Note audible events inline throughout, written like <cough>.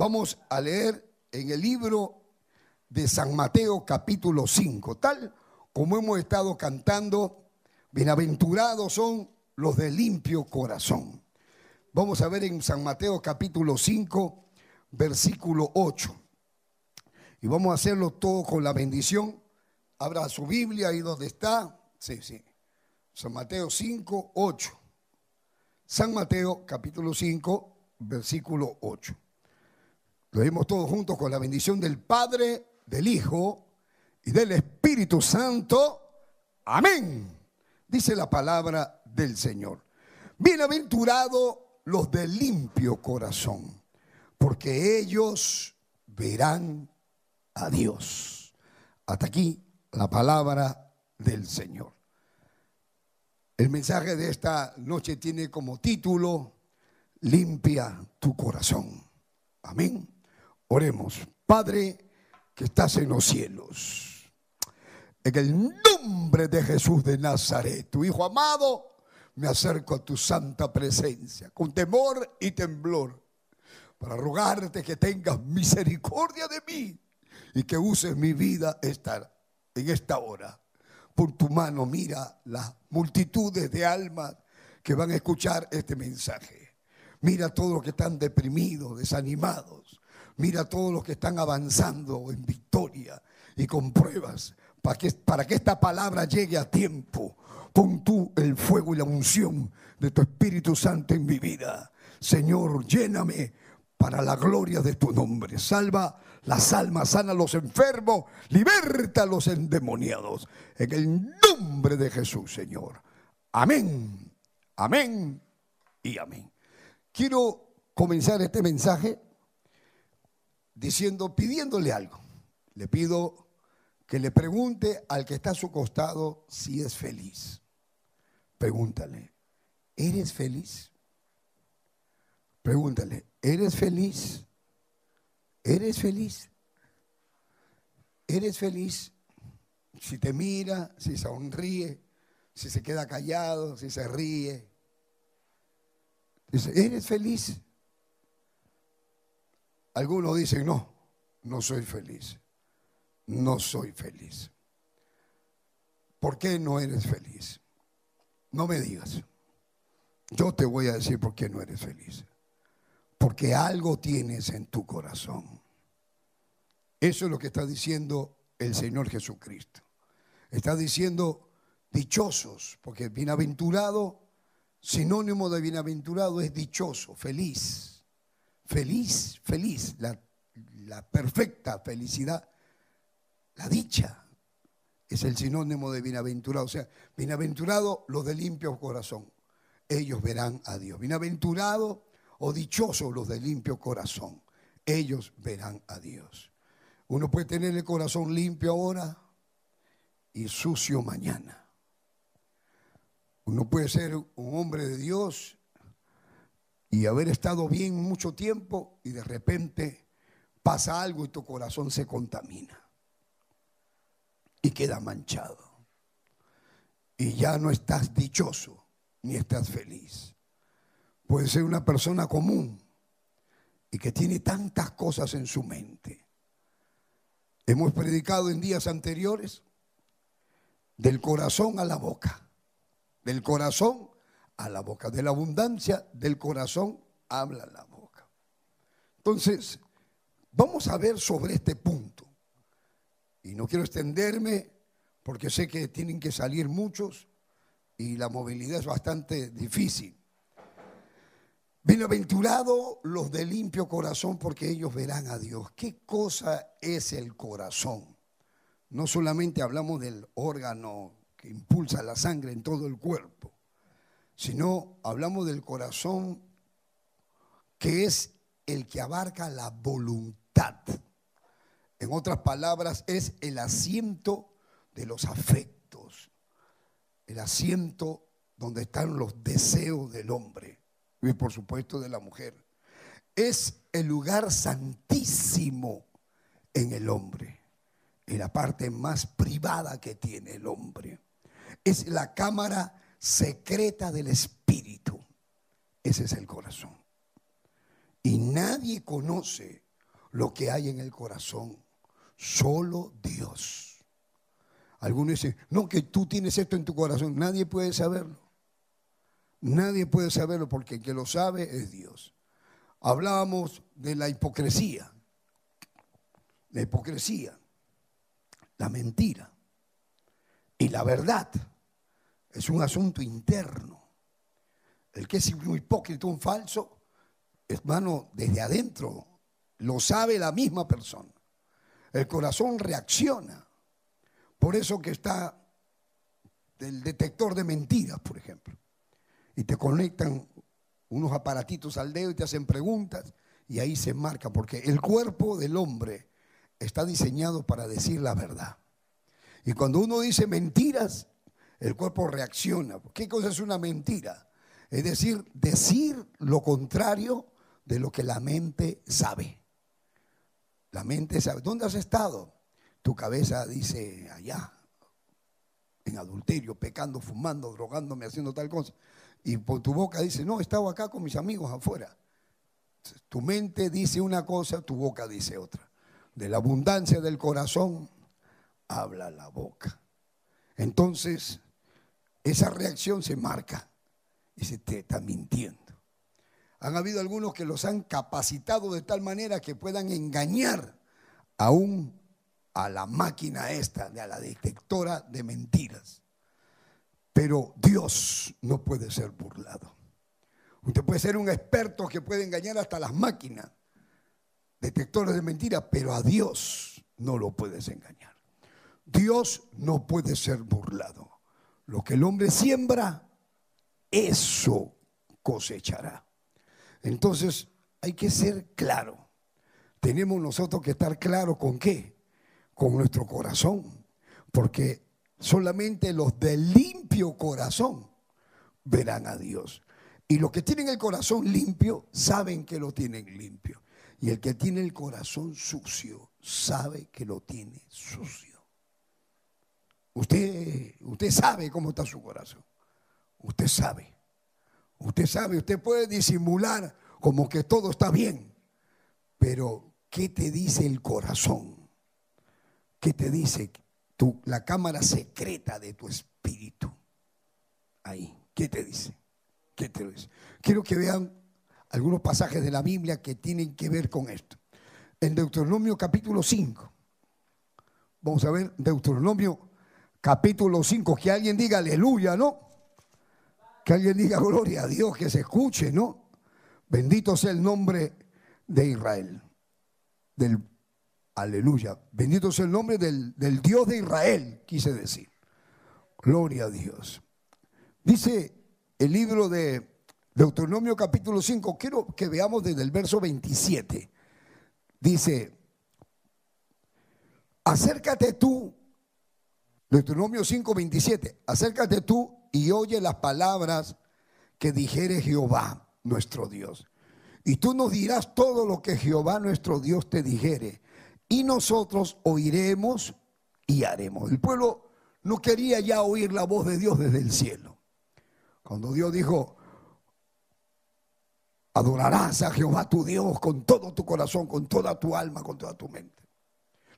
Vamos a leer en el libro de San Mateo capítulo 5, tal como hemos estado cantando, bienaventurados son los de limpio corazón. Vamos a ver en San Mateo capítulo 5, versículo 8. Y vamos a hacerlo todo con la bendición. Abra su Biblia ahí donde está. Sí, sí. San Mateo 5, 8. San Mateo capítulo 5, versículo 8. Lo vemos todos juntos con la bendición del Padre, del Hijo y del Espíritu Santo. Amén. Dice la palabra del Señor. Bienaventurados los de limpio corazón, porque ellos verán a Dios. Hasta aquí la palabra del Señor. El mensaje de esta noche tiene como título, limpia tu corazón. Amén. Oremos. Padre que estás en los cielos. En el nombre de Jesús de Nazaret, tu Hijo amado, me acerco a tu santa presencia con temor y temblor para rogarte que tengas misericordia de mí y que uses mi vida en esta hora por tu mano mira las multitudes de almas que van a escuchar este mensaje. Mira todos los que están deprimidos, desanimados. Mira todos los que están avanzando en victoria y con pruebas para que, para que esta palabra llegue a tiempo. Pon tú el fuego y la unción de tu Espíritu Santo en mi vida. Señor, lléname para la gloria de tu nombre. Salva las almas, sana a los enfermos, liberta a los endemoniados. En el nombre de Jesús, Señor. Amén, amén y amén. Quiero comenzar este mensaje diciendo, pidiéndole algo. Le pido que le pregunte al que está a su costado si es feliz. Pregúntale, ¿eres feliz? Pregúntale, ¿eres feliz? ¿Eres feliz? ¿Eres feliz? Si te mira, si sonríe, si se queda callado, si se ríe. Dice, ¿eres feliz? Algunos dicen, no, no soy feliz. No soy feliz. ¿Por qué no eres feliz? No me digas. Yo te voy a decir por qué no eres feliz porque algo tienes en tu corazón. Eso es lo que está diciendo el Señor Jesucristo. Está diciendo dichosos, porque bienaventurado, sinónimo de bienaventurado es dichoso, feliz, feliz, feliz, la, perfecta felicidad, la dicha es el sinónimo de bienaventurado. O sea, bienaventurado los de limpio corazón, ellos verán a Dios. Bienaventurado o dichosos los de limpio corazón, ellos verán a Dios. Uno puede tener el corazón limpio ahora y sucio mañana. Uno puede ser un hombre de Dios y haber estado bien mucho tiempo y de repente pasa algo y tu corazón se contamina y queda manchado. Y ya no estás dichoso ni estás feliz. Puede ser una persona común y que tiene tantas cosas en su mente. Hemos predicado en días anteriores del corazón a la boca, del corazón a la boca, de la abundancia del corazón habla la boca. Entonces, vamos a ver sobre este punto. Y no quiero extenderme porque sé que tienen que salir muchos y la movilidad es bastante difícil. Bienaventurados los de limpio corazón porque ellos verán a Dios. ¿Qué cosa es el corazón? No solamente hablamos del órgano que impulsa la sangre en todo el cuerpo, sino hablamos del corazón que es el que abarca la voluntad. En otras palabras, es el asiento de los afectos, el asiento donde están los deseos del hombre y por supuesto de la mujer. Es el lugar santísimo en el hombre, en la parte más privada que tiene el hombre. Es la cámara secreta del espíritu. Ese es el corazón. Y nadie conoce lo que hay en el corazón. Solo Dios. Algunos dicen, no, que tú tienes esto en tu corazón. Nadie puede saberlo. Nadie puede saberlo porque el que lo sabe es Dios. Hablábamos de la hipocresía. La hipocresía, la mentira y la verdad es un asunto interno. El que es un hipócrita, un falso, hermano, desde adentro lo sabe la misma persona. El corazón reacciona. Por eso que está el detector de mentiras, por ejemplo. Y te conectan unos aparatitos al dedo y te hacen preguntas y ahí se marca, porque el cuerpo del hombre está diseñado para decir la verdad. Y cuando uno dice mentiras, el cuerpo reacciona. ¿Qué cosa es una mentira? Es decir, decir lo contrario de lo que la mente sabe. La mente sabe. ¿Dónde has estado? Tu cabeza dice allá, en adulterio, pecando, fumando, drogándome, haciendo tal cosa. Y por tu boca dice, no, he estado acá con mis amigos afuera. Tu mente dice una cosa, tu boca dice otra. De la abundancia del corazón habla la boca. Entonces, esa reacción se marca y se te está mintiendo. Han habido algunos que los han capacitado de tal manera que puedan engañar aún a la máquina esta, a la detectora de mentiras. Pero Dios no puede ser burlado. Usted puede ser un experto que puede engañar hasta las máquinas, detectores de mentiras, pero a Dios no lo puedes engañar. Dios no puede ser burlado. Lo que el hombre siembra, eso cosechará. Entonces hay que ser claro. Tenemos nosotros que estar claro con qué? Con nuestro corazón. Porque solamente los de limpio corazón verán a Dios. Y los que tienen el corazón limpio saben que lo tienen limpio. Y el que tiene el corazón sucio sabe que lo tiene sucio. Usted, usted sabe cómo está su corazón. Usted sabe. Usted sabe, usted puede disimular como que todo está bien. Pero, ¿qué te dice el corazón? ¿Qué te dice tu, la cámara secreta de tu espíritu? Ahí, ¿qué te dice? ¿Qué te dice? Quiero que vean algunos pasajes de la Biblia que tienen que ver con esto. En Deuteronomio capítulo 5. Vamos a ver Deuteronomio capítulo 5, que alguien diga aleluya, ¿no? Que alguien diga gloria a Dios, que se escuche, ¿no? Bendito sea el nombre de Israel, del aleluya. Bendito sea el nombre del, del Dios de Israel, quise decir. Gloria a Dios. Dice el libro de Deuteronomio capítulo 5, quiero que veamos desde el verso 27. Dice, acércate tú Deuteronomio 5:27, acércate tú y oye las palabras que dijere Jehová, nuestro Dios. Y tú nos dirás todo lo que Jehová, nuestro Dios, te dijere. Y nosotros oiremos y haremos. El pueblo no quería ya oír la voz de Dios desde el cielo. Cuando Dios dijo, adorarás a Jehová tu Dios con todo tu corazón, con toda tu alma, con toda tu mente.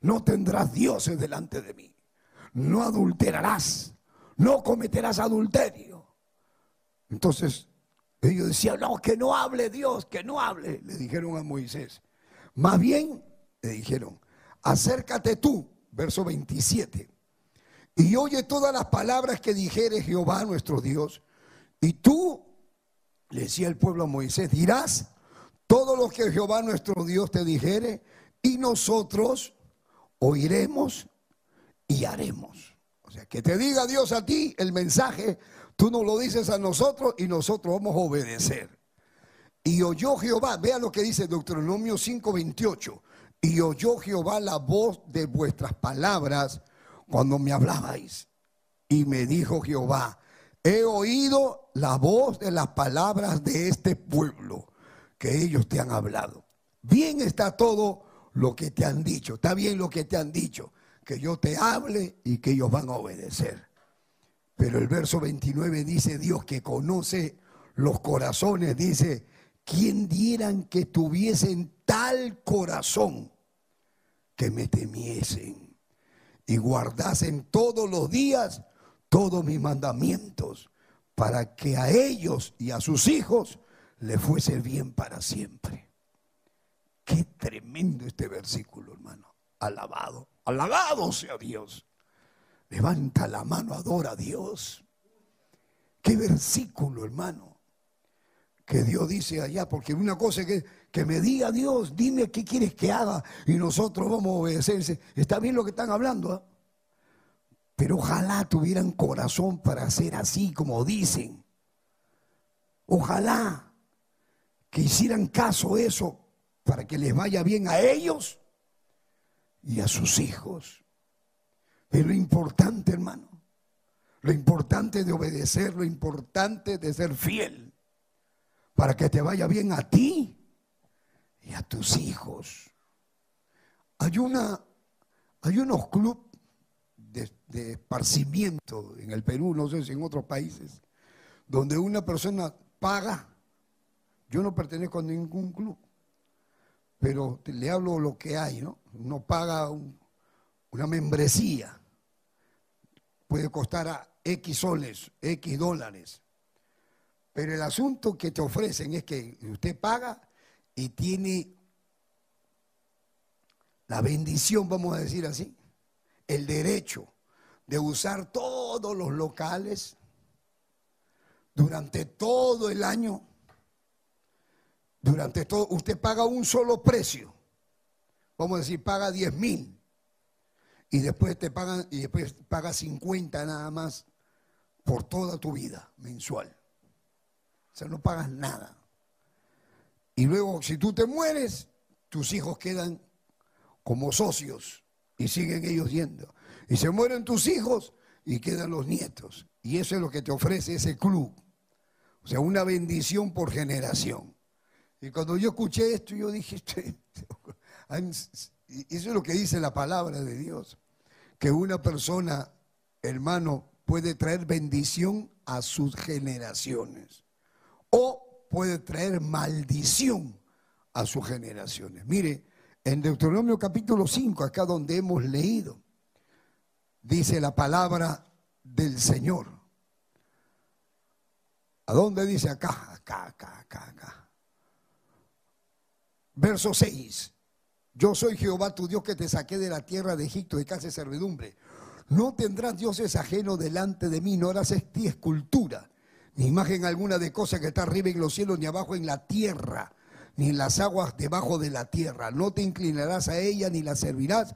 No tendrás dioses delante de mí no adulterarás, no cometerás adulterio. Entonces ellos decían, no, que no hable Dios, que no hable, le dijeron a Moisés. Más bien, le dijeron, acércate tú, verso 27, y oye todas las palabras que dijere Jehová nuestro Dios, y tú, le decía el pueblo a Moisés, dirás todo lo que Jehová nuestro Dios te dijere, y nosotros oiremos y haremos. O sea, que te diga Dios a ti el mensaje, tú no lo dices a nosotros y nosotros vamos a obedecer. Y oyó Jehová, vea lo que dice Deuteronomio 5:28. Y oyó Jehová la voz de vuestras palabras cuando me hablabais. Y me dijo Jehová, he oído la voz de las palabras de este pueblo que ellos te han hablado. Bien está todo lo que te han dicho, está bien lo que te han dicho que yo te hable y que ellos van a obedecer. Pero el verso 29 dice, Dios que conoce los corazones, dice, ¿quién dieran que tuviesen tal corazón que me temiesen y guardasen todos los días todos mis mandamientos para que a ellos y a sus hijos le fuese bien para siempre. Qué tremendo este versículo, hermano. Alabado, alabado sea Dios. Levanta la mano, adora a Dios. Qué versículo, hermano. Que Dios dice allá, porque una cosa es que, que me diga Dios, dime qué quieres que haga y nosotros vamos a obedecerse. Está bien lo que están hablando, ¿ah? pero ojalá tuvieran corazón para hacer así como dicen. Ojalá que hicieran caso eso para que les vaya bien a ellos y a sus hijos. Es lo importante, hermano. Lo importante de obedecer, lo importante de ser fiel. Para que te vaya bien a ti y a tus hijos. Hay, una, hay unos clubes de, de, esparcimiento en el Perú, no sé si en otros países, donde una persona paga. Yo no pertenezco a ningún club, pero le hablo lo que hay, ¿no? Uno paga una membresía, puede costar a X soles, X dólares. Pero el asunto que te ofrecen es que usted paga y tiene la bendición, vamos a decir así, el derecho de usar todos los locales durante todo el año durante todo, usted paga un solo precio. Vamos a decir, paga 10 mil. Y después te pagan, y después paga 50 nada más por toda tu vida mensual. O sea, no pagas nada. Y luego, si tú te mueres, tus hijos quedan como socios y siguen ellos yendo. Y se mueren tus hijos y quedan los nietos. Y eso es lo que te ofrece ese club. O sea, una bendición por generación. Y cuando yo escuché esto, yo dije, <laughs> eso es lo que dice la palabra de Dios, que una persona, hermano, puede traer bendición a sus generaciones o puede traer maldición a sus generaciones. Mire, en Deuteronomio capítulo 5, acá donde hemos leído, dice la palabra del Señor. ¿A dónde dice acá? Acá, acá, acá, acá. Verso 6. Yo soy Jehová tu Dios que te saqué de la tierra de Egipto de casa de servidumbre. No tendrás dioses ajenos delante de mí, no harás esta escultura, ni imagen alguna de cosa que está arriba en los cielos, ni abajo en la tierra, ni en las aguas debajo de la tierra. No te inclinarás a ella ni la servirás,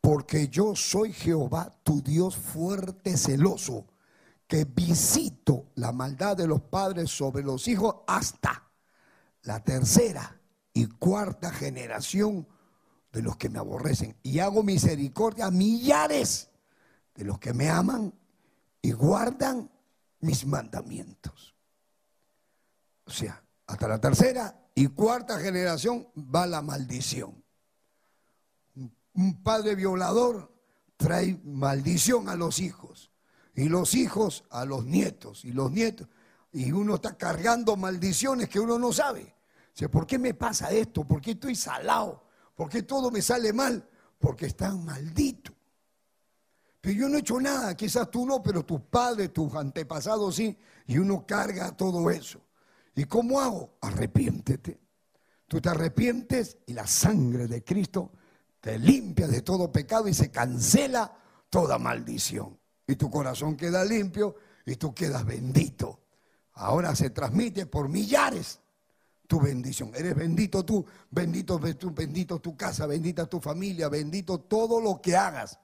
porque yo soy Jehová tu Dios fuerte, celoso, que visito la maldad de los padres sobre los hijos hasta la tercera y cuarta generación de los que me aborrecen. Y hago misericordia a millares de los que me aman y guardan mis mandamientos. O sea, hasta la tercera y cuarta generación va la maldición. Un padre violador trae maldición a los hijos y los hijos a los nietos y los nietos. Y uno está cargando maldiciones que uno no sabe. ¿Por qué me pasa esto? ¿Por qué estoy salado? ¿Por qué todo me sale mal? Porque están malditos. Pero yo no he hecho nada, quizás tú no, pero tus padres, tus antepasados sí, y uno carga todo eso. ¿Y cómo hago? Arrepiéntete. Tú te arrepientes y la sangre de Cristo te limpia de todo pecado y se cancela toda maldición. Y tu corazón queda limpio y tú quedas bendito. Ahora se transmite por millares tu bendición. Eres bendito tú, bendito tú, bendito tu casa, bendita tu familia, bendito todo lo que hagas.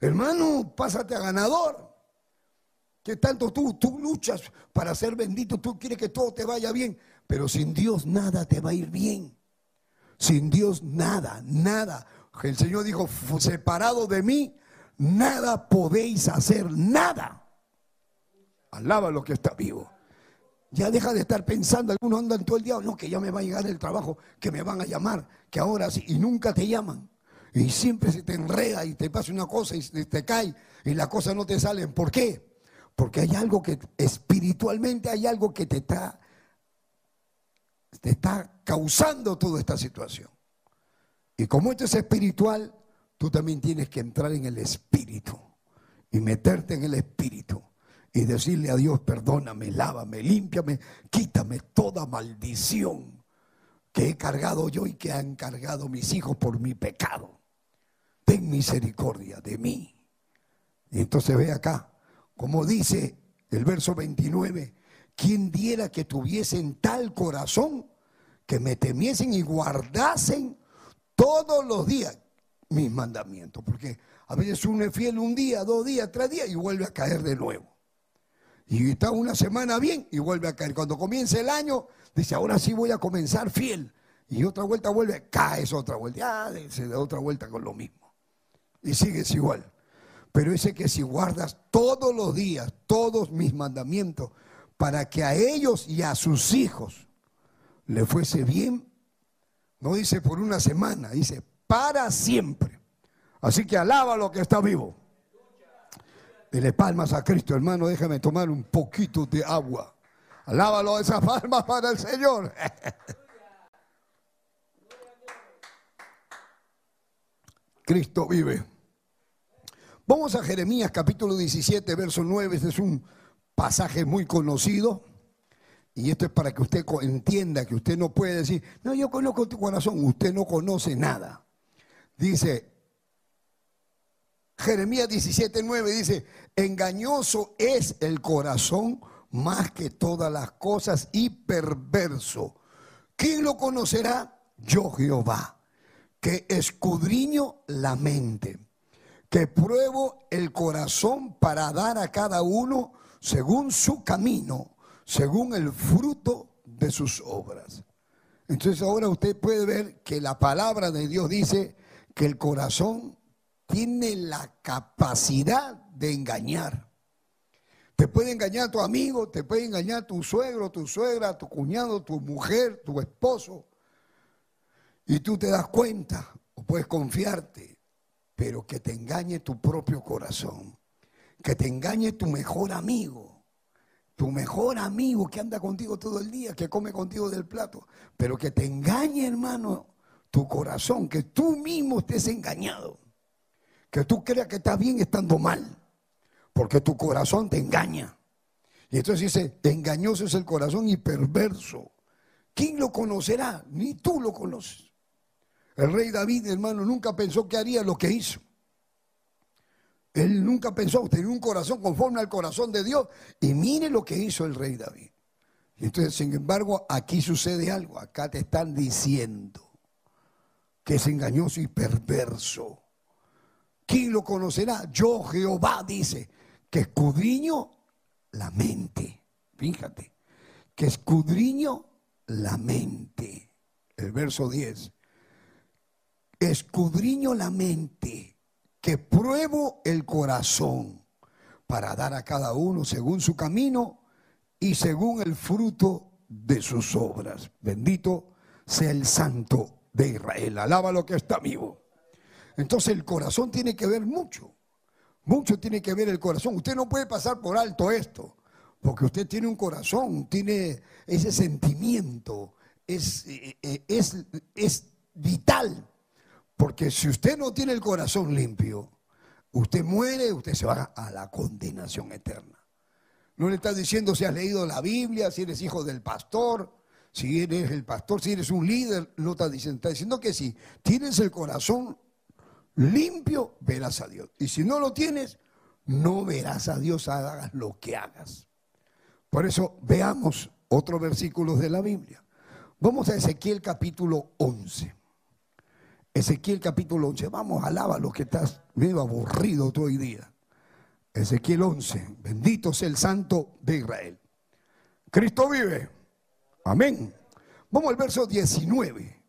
Hermano, pásate a ganador. Que tanto tú, tú luchas para ser bendito, tú quieres que todo te vaya bien, pero sin Dios nada te va a ir bien. Sin Dios nada, nada. El Señor dijo, separado de mí, nada podéis hacer, nada. Alaba lo que está vivo. Ya deja de estar pensando, algunos andan todo el día, no, que ya me va a llegar el trabajo, que me van a llamar, que ahora sí, y nunca te llaman. Y siempre se te enreda y te pasa una cosa y te cae y las cosas no te salen. ¿Por qué? Porque hay algo que espiritualmente hay algo que te está, te está causando toda esta situación. Y como esto es espiritual, tú también tienes que entrar en el espíritu y meterte en el espíritu y decirle a Dios, perdóname, lávame, límpiame, quítame toda maldición que he cargado yo y que han cargado mis hijos por mi pecado. Ten misericordia de mí. Y entonces ve acá, como dice el verso 29, ¿quién diera que tuviesen tal corazón que me temiesen y guardasen todos los días mis mandamientos? Porque a veces uno es fiel un día, dos días, tres días y vuelve a caer de nuevo. Y está una semana bien y vuelve a caer. Cuando comienza el año, dice, ahora sí voy a comenzar fiel. Y otra vuelta vuelve, caes otra vuelta. Ah, se da otra vuelta con lo mismo. Y sigues igual. Pero ese que si guardas todos los días, todos mis mandamientos, para que a ellos y a sus hijos le fuese bien, no dice por una semana, dice para siempre. Así que alaba lo que está vivo. Dele palmas a Cristo, hermano. Déjame tomar un poquito de agua. Alábalo esas palmas para el Señor. <laughs> Cristo vive. Vamos a Jeremías capítulo 17, verso 9. Este es un pasaje muy conocido. Y esto es para que usted entienda que usted no puede decir, no, yo conozco tu corazón. Usted no conoce nada. Dice, Jeremías 17:9 dice, engañoso es el corazón más que todas las cosas y perverso. ¿Quién lo conocerá? Yo Jehová, que escudriño la mente, que pruebo el corazón para dar a cada uno según su camino, según el fruto de sus obras. Entonces ahora usted puede ver que la palabra de Dios dice que el corazón tiene la capacidad de engañar. Te puede engañar tu amigo, te puede engañar tu suegro, tu suegra, tu cuñado, tu mujer, tu esposo. Y tú te das cuenta o puedes confiarte, pero que te engañe tu propio corazón, que te engañe tu mejor amigo, tu mejor amigo que anda contigo todo el día, que come contigo del plato, pero que te engañe, hermano, tu corazón, que tú mismo estés engañado que tú creas que estás bien estando mal, porque tu corazón te engaña. Y entonces dice, engañoso es el corazón y perverso. ¿Quién lo conocerá? Ni tú lo conoces. El rey David, hermano, nunca pensó que haría lo que hizo. Él nunca pensó, tener un corazón conforme al corazón de Dios. Y mire lo que hizo el rey David. Y entonces, sin embargo, aquí sucede algo. Acá te están diciendo que es engañoso y perverso. ¿Quién lo conocerá? Yo Jehová dice que escudriño la mente. Fíjate, que escudriño la mente. El verso 10. Escudriño la mente, que pruebo el corazón para dar a cada uno según su camino y según el fruto de sus obras. Bendito sea el Santo de Israel. Alaba lo que está vivo. Entonces el corazón tiene que ver mucho. Mucho tiene que ver el corazón. Usted no puede pasar por alto esto, porque usted tiene un corazón, tiene ese sentimiento, es, eh, eh, es, es vital. Porque si usted no tiene el corazón limpio, usted muere, usted se va a la condenación eterna. No le está diciendo si has leído la Biblia, si eres hijo del pastor, si eres el pastor, si eres un líder, no está diciendo, está diciendo que si tienes el corazón limpio, verás a Dios. Y si no lo tienes, no verás a Dios, hagas lo que hagas. Por eso veamos otros versículos de la Biblia. Vamos a Ezequiel capítulo 11. Ezequiel capítulo 11. Vamos, alaba lo que estás medio aburrido todo el día. Ezequiel 11. Bendito sea el Santo de Israel. Cristo vive. Amén. Vamos al verso 19.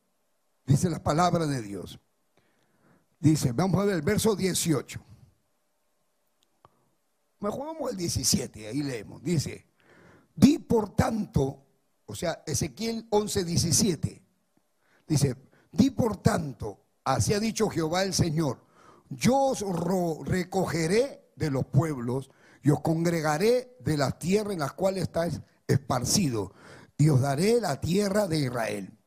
Dice la palabra de Dios. Dice, vamos a ver el verso 18. Mejor vamos al 17, ahí leemos. Dice, di por tanto, o sea, Ezequiel 11, 17. Dice, di por tanto, así ha dicho Jehová el Señor, yo os recogeré de los pueblos y os congregaré de las tierras en las cuales estáis esparcidos y os daré la tierra de Israel.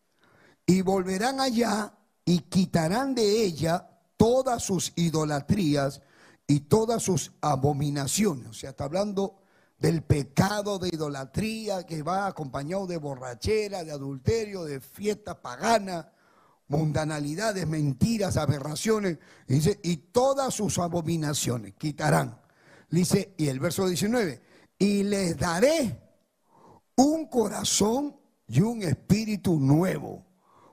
Y volverán allá y quitarán de ella todas sus idolatrías y todas sus abominaciones. O sea, está hablando del pecado de idolatría que va acompañado de borrachera, de adulterio, de fiesta pagana, mundanalidades, mentiras, aberraciones. Dice, y todas sus abominaciones quitarán. Dice, y el verso 19, y les daré un corazón y un espíritu nuevo.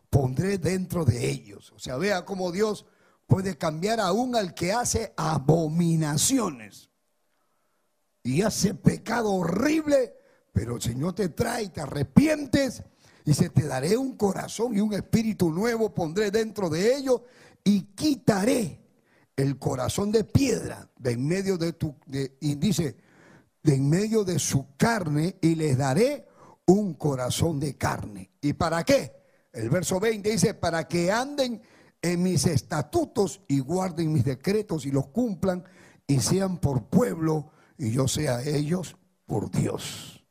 Pondré dentro de ellos. O sea, vea cómo Dios puede cambiar aún al que hace abominaciones y hace pecado horrible, pero el Señor te trae, te arrepientes y se te daré un corazón y un espíritu nuevo, pondré dentro de ellos y quitaré el corazón de piedra de en medio de tu, y dice, de en medio de su carne y les daré un corazón de carne. ¿Y para qué? El verso 20 dice, para que anden en mis estatutos y guarden mis decretos y los cumplan y sean por pueblo y yo sea ellos por Dios.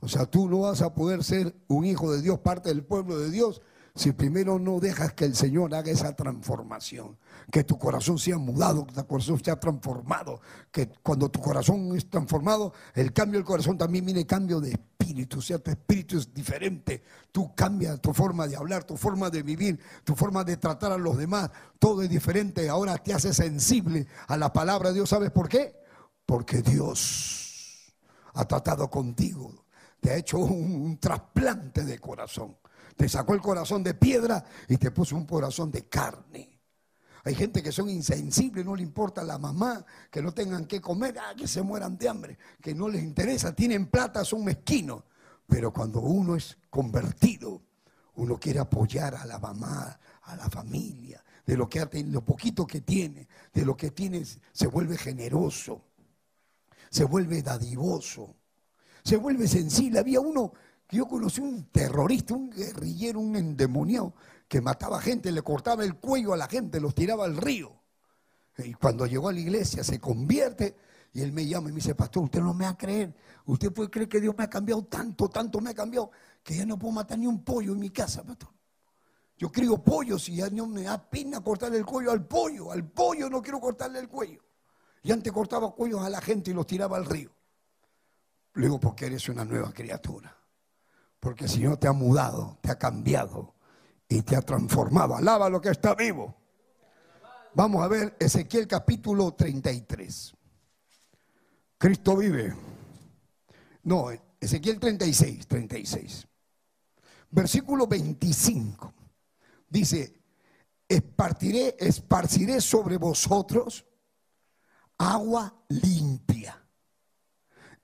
O sea, tú no vas a poder ser un hijo de Dios, parte del pueblo de Dios, si primero no dejas que el Señor haga esa transformación, que tu corazón sea mudado, que tu corazón sea transformado, que cuando tu corazón es transformado, el cambio del corazón también viene cambio de espíritu, o sea, tu espíritu es diferente, tú cambias tu forma de hablar, tu forma de vivir, tu forma de tratar a los demás, todo es diferente, ahora te hace sensible a la palabra de Dios, ¿sabes por qué? Porque Dios ha tratado contigo, te ha hecho un, un trasplante de corazón. Te sacó el corazón de piedra y te puso un corazón de carne. Hay gente que son insensibles, no le importa la mamá, que no tengan que comer, ah, que se mueran de hambre, que no les interesa, tienen plata, son mezquinos. Pero cuando uno es convertido, uno quiere apoyar a la mamá, a la familia, de lo, que, lo poquito que tiene, de lo que tiene, se vuelve generoso, se vuelve dadivoso, se vuelve sensible. Había uno yo conocí un terrorista, un guerrillero, un endemoniado que mataba gente, le cortaba el cuello a la gente, los tiraba al río. Y cuando llegó a la iglesia se convierte y él me llama y me dice, pastor, usted no me va a creer. Usted puede creer que Dios me ha cambiado tanto, tanto me ha cambiado, que ya no puedo matar ni un pollo en mi casa, pastor. Yo crío pollos y ya no me da pena cortarle el cuello al pollo. Al pollo no quiero cortarle el cuello. Y antes cortaba cuellos a la gente y los tiraba al río. Le digo, porque eres una nueva criatura. Porque el Señor te ha mudado, te ha cambiado y te ha transformado. Alaba lo que está vivo. Vamos a ver Ezequiel capítulo 33. Cristo vive. No, Ezequiel 36, 36. Versículo 25. Dice, esparciré, esparciré sobre vosotros agua limpia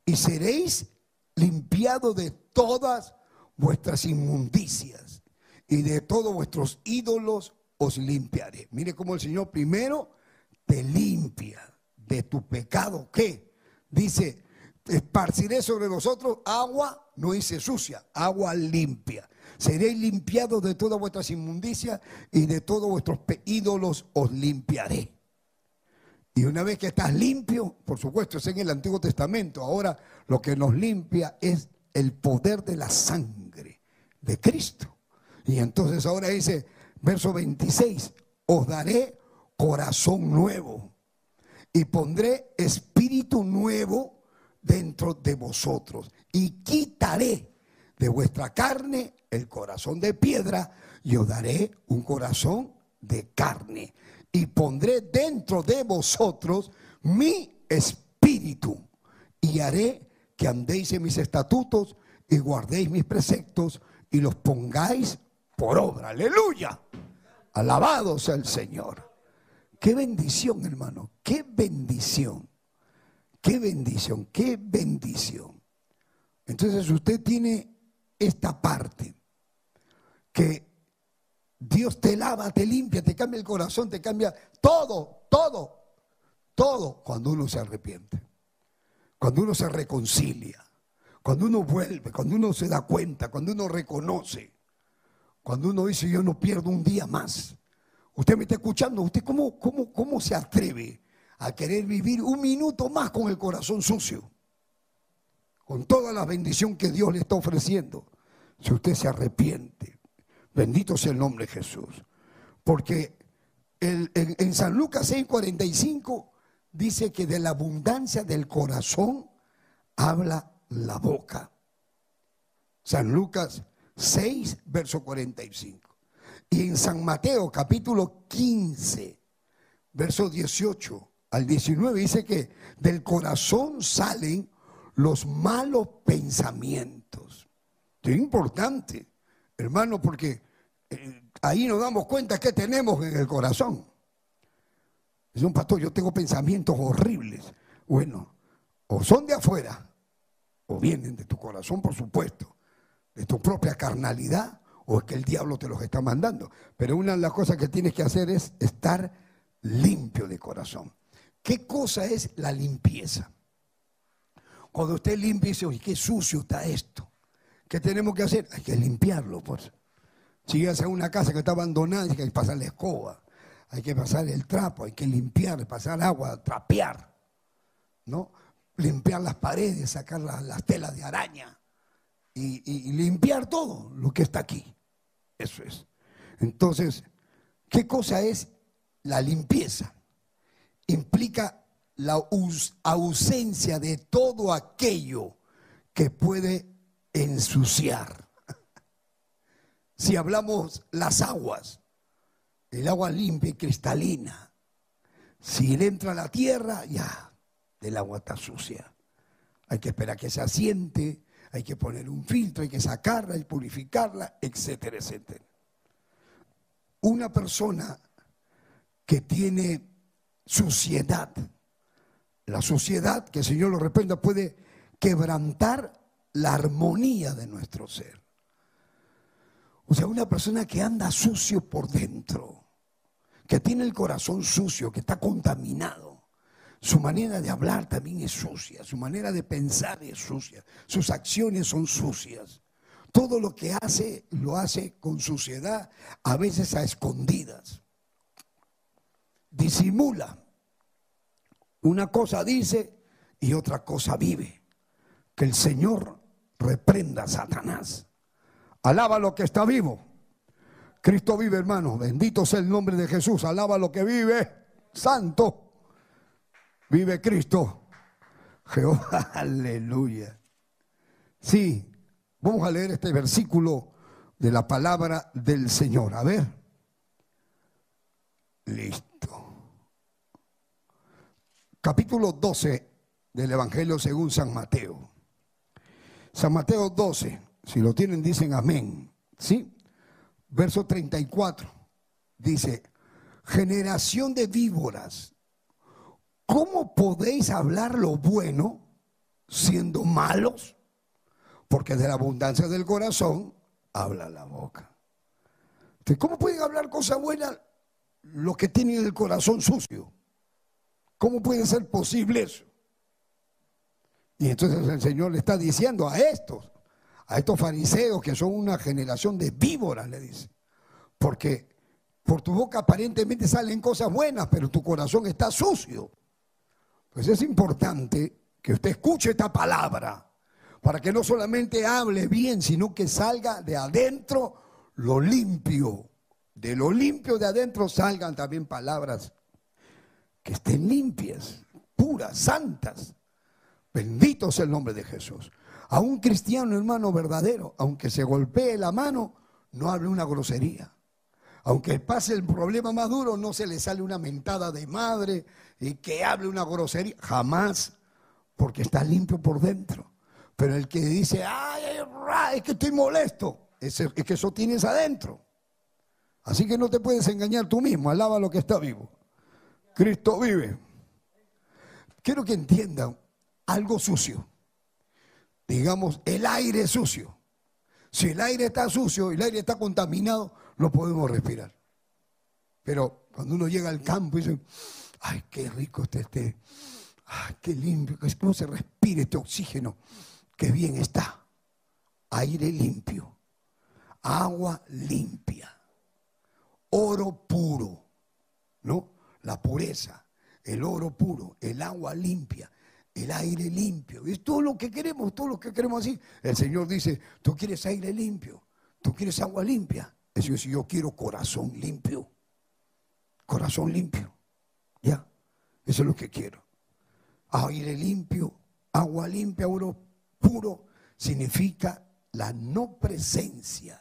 y seréis limpiados de todas vuestras inmundicias y de todos vuestros ídolos os limpiaré. Mire cómo el Señor primero te limpia de tu pecado. ¿Qué? Dice, esparciré sobre vosotros agua, no dice sucia, agua limpia. Seréis limpiados de todas vuestras inmundicias y de todos vuestros ídolos os limpiaré. Y una vez que estás limpio, por supuesto, es en el Antiguo Testamento. Ahora lo que nos limpia es el poder de la sangre de Cristo. Y entonces ahora dice, verso 26, os daré corazón nuevo y pondré espíritu nuevo dentro de vosotros y quitaré de vuestra carne el corazón de piedra y os daré un corazón de carne y pondré dentro de vosotros mi espíritu y haré que andéis en mis estatutos y guardéis mis preceptos y los pongáis por obra. Aleluya. Alabado sea el Señor. Qué bendición, hermano. Qué bendición. Qué bendición. Qué bendición. Entonces usted tiene esta parte que Dios te lava, te limpia, te cambia el corazón, te cambia todo, todo, todo cuando uno se arrepiente cuando uno se reconcilia, cuando uno vuelve, cuando uno se da cuenta, cuando uno reconoce, cuando uno dice yo no pierdo un día más. Usted me está escuchando, ¿usted cómo, cómo, cómo se atreve a querer vivir un minuto más con el corazón sucio? Con toda la bendición que Dios le está ofreciendo. Si usted se arrepiente, bendito sea el nombre de Jesús. Porque en, San Lucas 6:45 dice que de la abundancia del corazón habla la boca. San Lucas 6, verso 45. Y en San Mateo capítulo 15, verso 18 al 19 dice que del corazón salen los malos pensamientos. Es importante, hermano, porque eh, ahí nos damos cuenta que tenemos en el corazón. Es un pastor, yo tengo pensamientos horribles. Bueno, o son de afuera, o vienen de tu corazón, por supuesto, de tu propia carnalidad, o es que el diablo te los está mandando. Pero una de las cosas que tienes que hacer es estar limpio de corazón. ¿Qué cosa es la limpieza? Cuando usted limpia dice, oye, qué sucio está esto. ¿Qué tenemos que hacer? Hay que limpiarlo, pues. Si llegas a una casa que está abandonada, hay que pasar la escoba, hay que pasar el trapo, hay que limpiar, pasar agua, trapear, ¿no? Limpiar las paredes, sacar las, telas de araña y limpiar todo lo que está aquí. Eso es. Entonces, ¿qué cosa es la limpieza? Implica la ausencia de todo aquello que puede ensuciar. <laughs> Si hablamos las aguas, el agua limpia y cristalina. Si entra a la tierra, ya, el agua está sucia. Hay que esperar que se asiente, hay que poner un filtro, hay que sacarla y purificarla, etcétera, etcétera. Una persona que tiene suciedad, la suciedad, que el Señor lo reprenda, puede quebrantar la armonía de nuestro ser. O sea, una persona que anda sucio por dentro, que tiene el corazón sucio, que está contaminado su manera de hablar también es sucia, su manera de pensar es sucia, sus acciones son sucias. Todo lo que hace lo hace con suciedad, a veces a escondidas. Disimula. Una cosa dice y otra cosa vive. Que el Señor reprenda a Satanás. Alaba lo que está vivo. Cristo vive, hermano. Bendito sea el nombre de Jesús. Alaba lo que vive. Santo. Vive Cristo. Jehová, <laughs> aleluya. Sí, vamos a leer este versículo de la palabra del Señor. A ver. Listo. Capítulo 12 del Evangelio según San Mateo. San Mateo 12, si lo tienen dicen amén. ¿Sí? Verso 34 dice, generación de víboras ¿Cómo podéis hablar lo bueno siendo malos? Porque de la abundancia del corazón habla la boca. ¿Cómo pueden hablar cosas buenas los que tienen el corazón sucio? ¿Cómo puede ser posible eso? Y entonces el Señor le está diciendo a estos, a estos fariseos que son una generación de víboras, le dice. Porque por tu boca aparentemente salen cosas buenas, pero tu corazón está sucio. Pues es importante que usted escuche esta palabra para que no solamente hable bien, sino que salga de adentro lo limpio. De lo limpio de adentro salgan también palabras que estén limpias, puras, santas. Bendito sea el nombre de Jesús. A un cristiano, hermano verdadero, aunque se golpee la mano, no hable una grosería. Aunque pase el problema más duro, no se le sale una mentada de madre y que hable una grosería. Jamás, porque está limpio por dentro. Pero el que dice, ay, es que estoy molesto, es, es que eso tienes adentro. Así que no te puedes engañar tú mismo, alaba lo que está vivo. Cristo vive. Quiero que entiendan algo sucio. Digamos, el aire sucio. Si el aire está sucio el aire está contaminado, no podemos respirar. Pero cuando uno llega al campo y dice, ay, qué rico este, este, ay, qué limpio, cómo se respira este oxígeno, qué bien está. Aire limpio, agua limpia, oro puro, ¿no? La pureza, el oro puro, el agua limpia, el aire limpio. Es todo lo que queremos, todo lo que queremos así. El Señor dice, tú quieres aire limpio, tú quieres agua limpia. Es decir, yo quiero corazón limpio. corazón limpio. Ya, eso es lo que quiero. Aire limpio, agua limpia, oro puro, significa la no presencia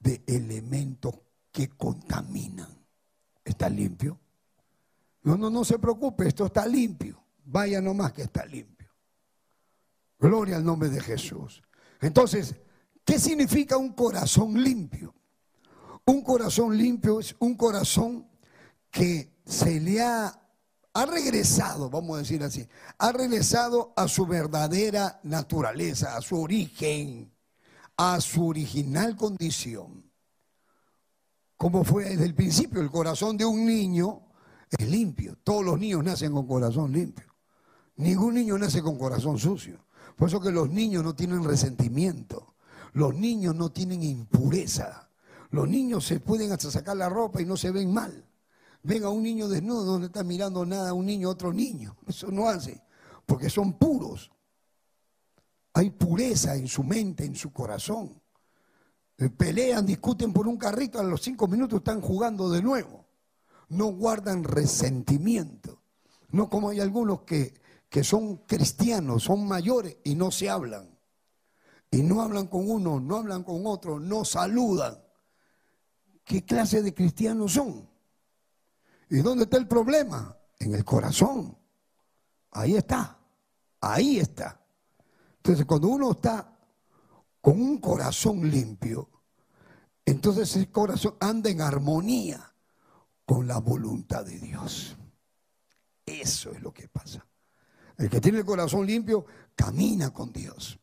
de elementos que contaminan. ¿Está limpio? No, no, no se preocupe, esto está limpio. Vaya nomás que está limpio. Gloria al nombre de Jesús. Entonces, ¿qué significa un corazón limpio? Un corazón limpio es un corazón que se le ha, ha regresado, vamos a decir así, ha regresado a su verdadera naturaleza, a su origen, a su original condición. Como fue desde el principio, el corazón de un niño es limpio. Todos los niños nacen con corazón limpio. Ningún niño nace con corazón sucio. Por eso que los niños no tienen resentimiento. Los niños no tienen impureza. Los niños se pueden hasta sacar la ropa y no se ven mal. Ven a un niño desnudo, no está mirando nada a un niño a otro niño. Eso no hace, porque son puros. Hay pureza en su mente, en su corazón. Eh, pelean, discuten por un carrito, a los cinco minutos están jugando de nuevo. No guardan resentimiento. No como hay algunos que, que son cristianos, son mayores y no se hablan. Y no hablan con uno, no hablan con otro, no saludan. ¿Qué clase de cristianos son? ¿Y dónde está el problema? En el corazón. Ahí está. Ahí está. Entonces, cuando uno está con un corazón limpio, entonces ese corazón anda en armonía con la voluntad de Dios. Eso es lo que pasa. El que tiene el corazón limpio camina con Dios.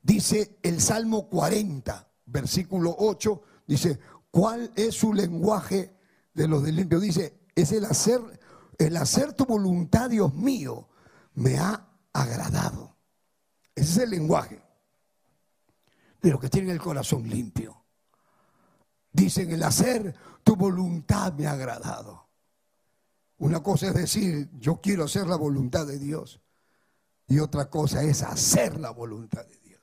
Dice el Salmo 40, versículo 8, dice, ¿cuál es su lenguaje de los de limpio? Dice, es el hacer, el hacer tu voluntad, Dios mío, me ha agradado. Ese es el lenguaje de los que tienen el corazón limpio. Dicen, el hacer tu voluntad me ha agradado. Una cosa es decir, yo quiero hacer la voluntad de Dios. Y otra cosa es hacer la voluntad de Dios.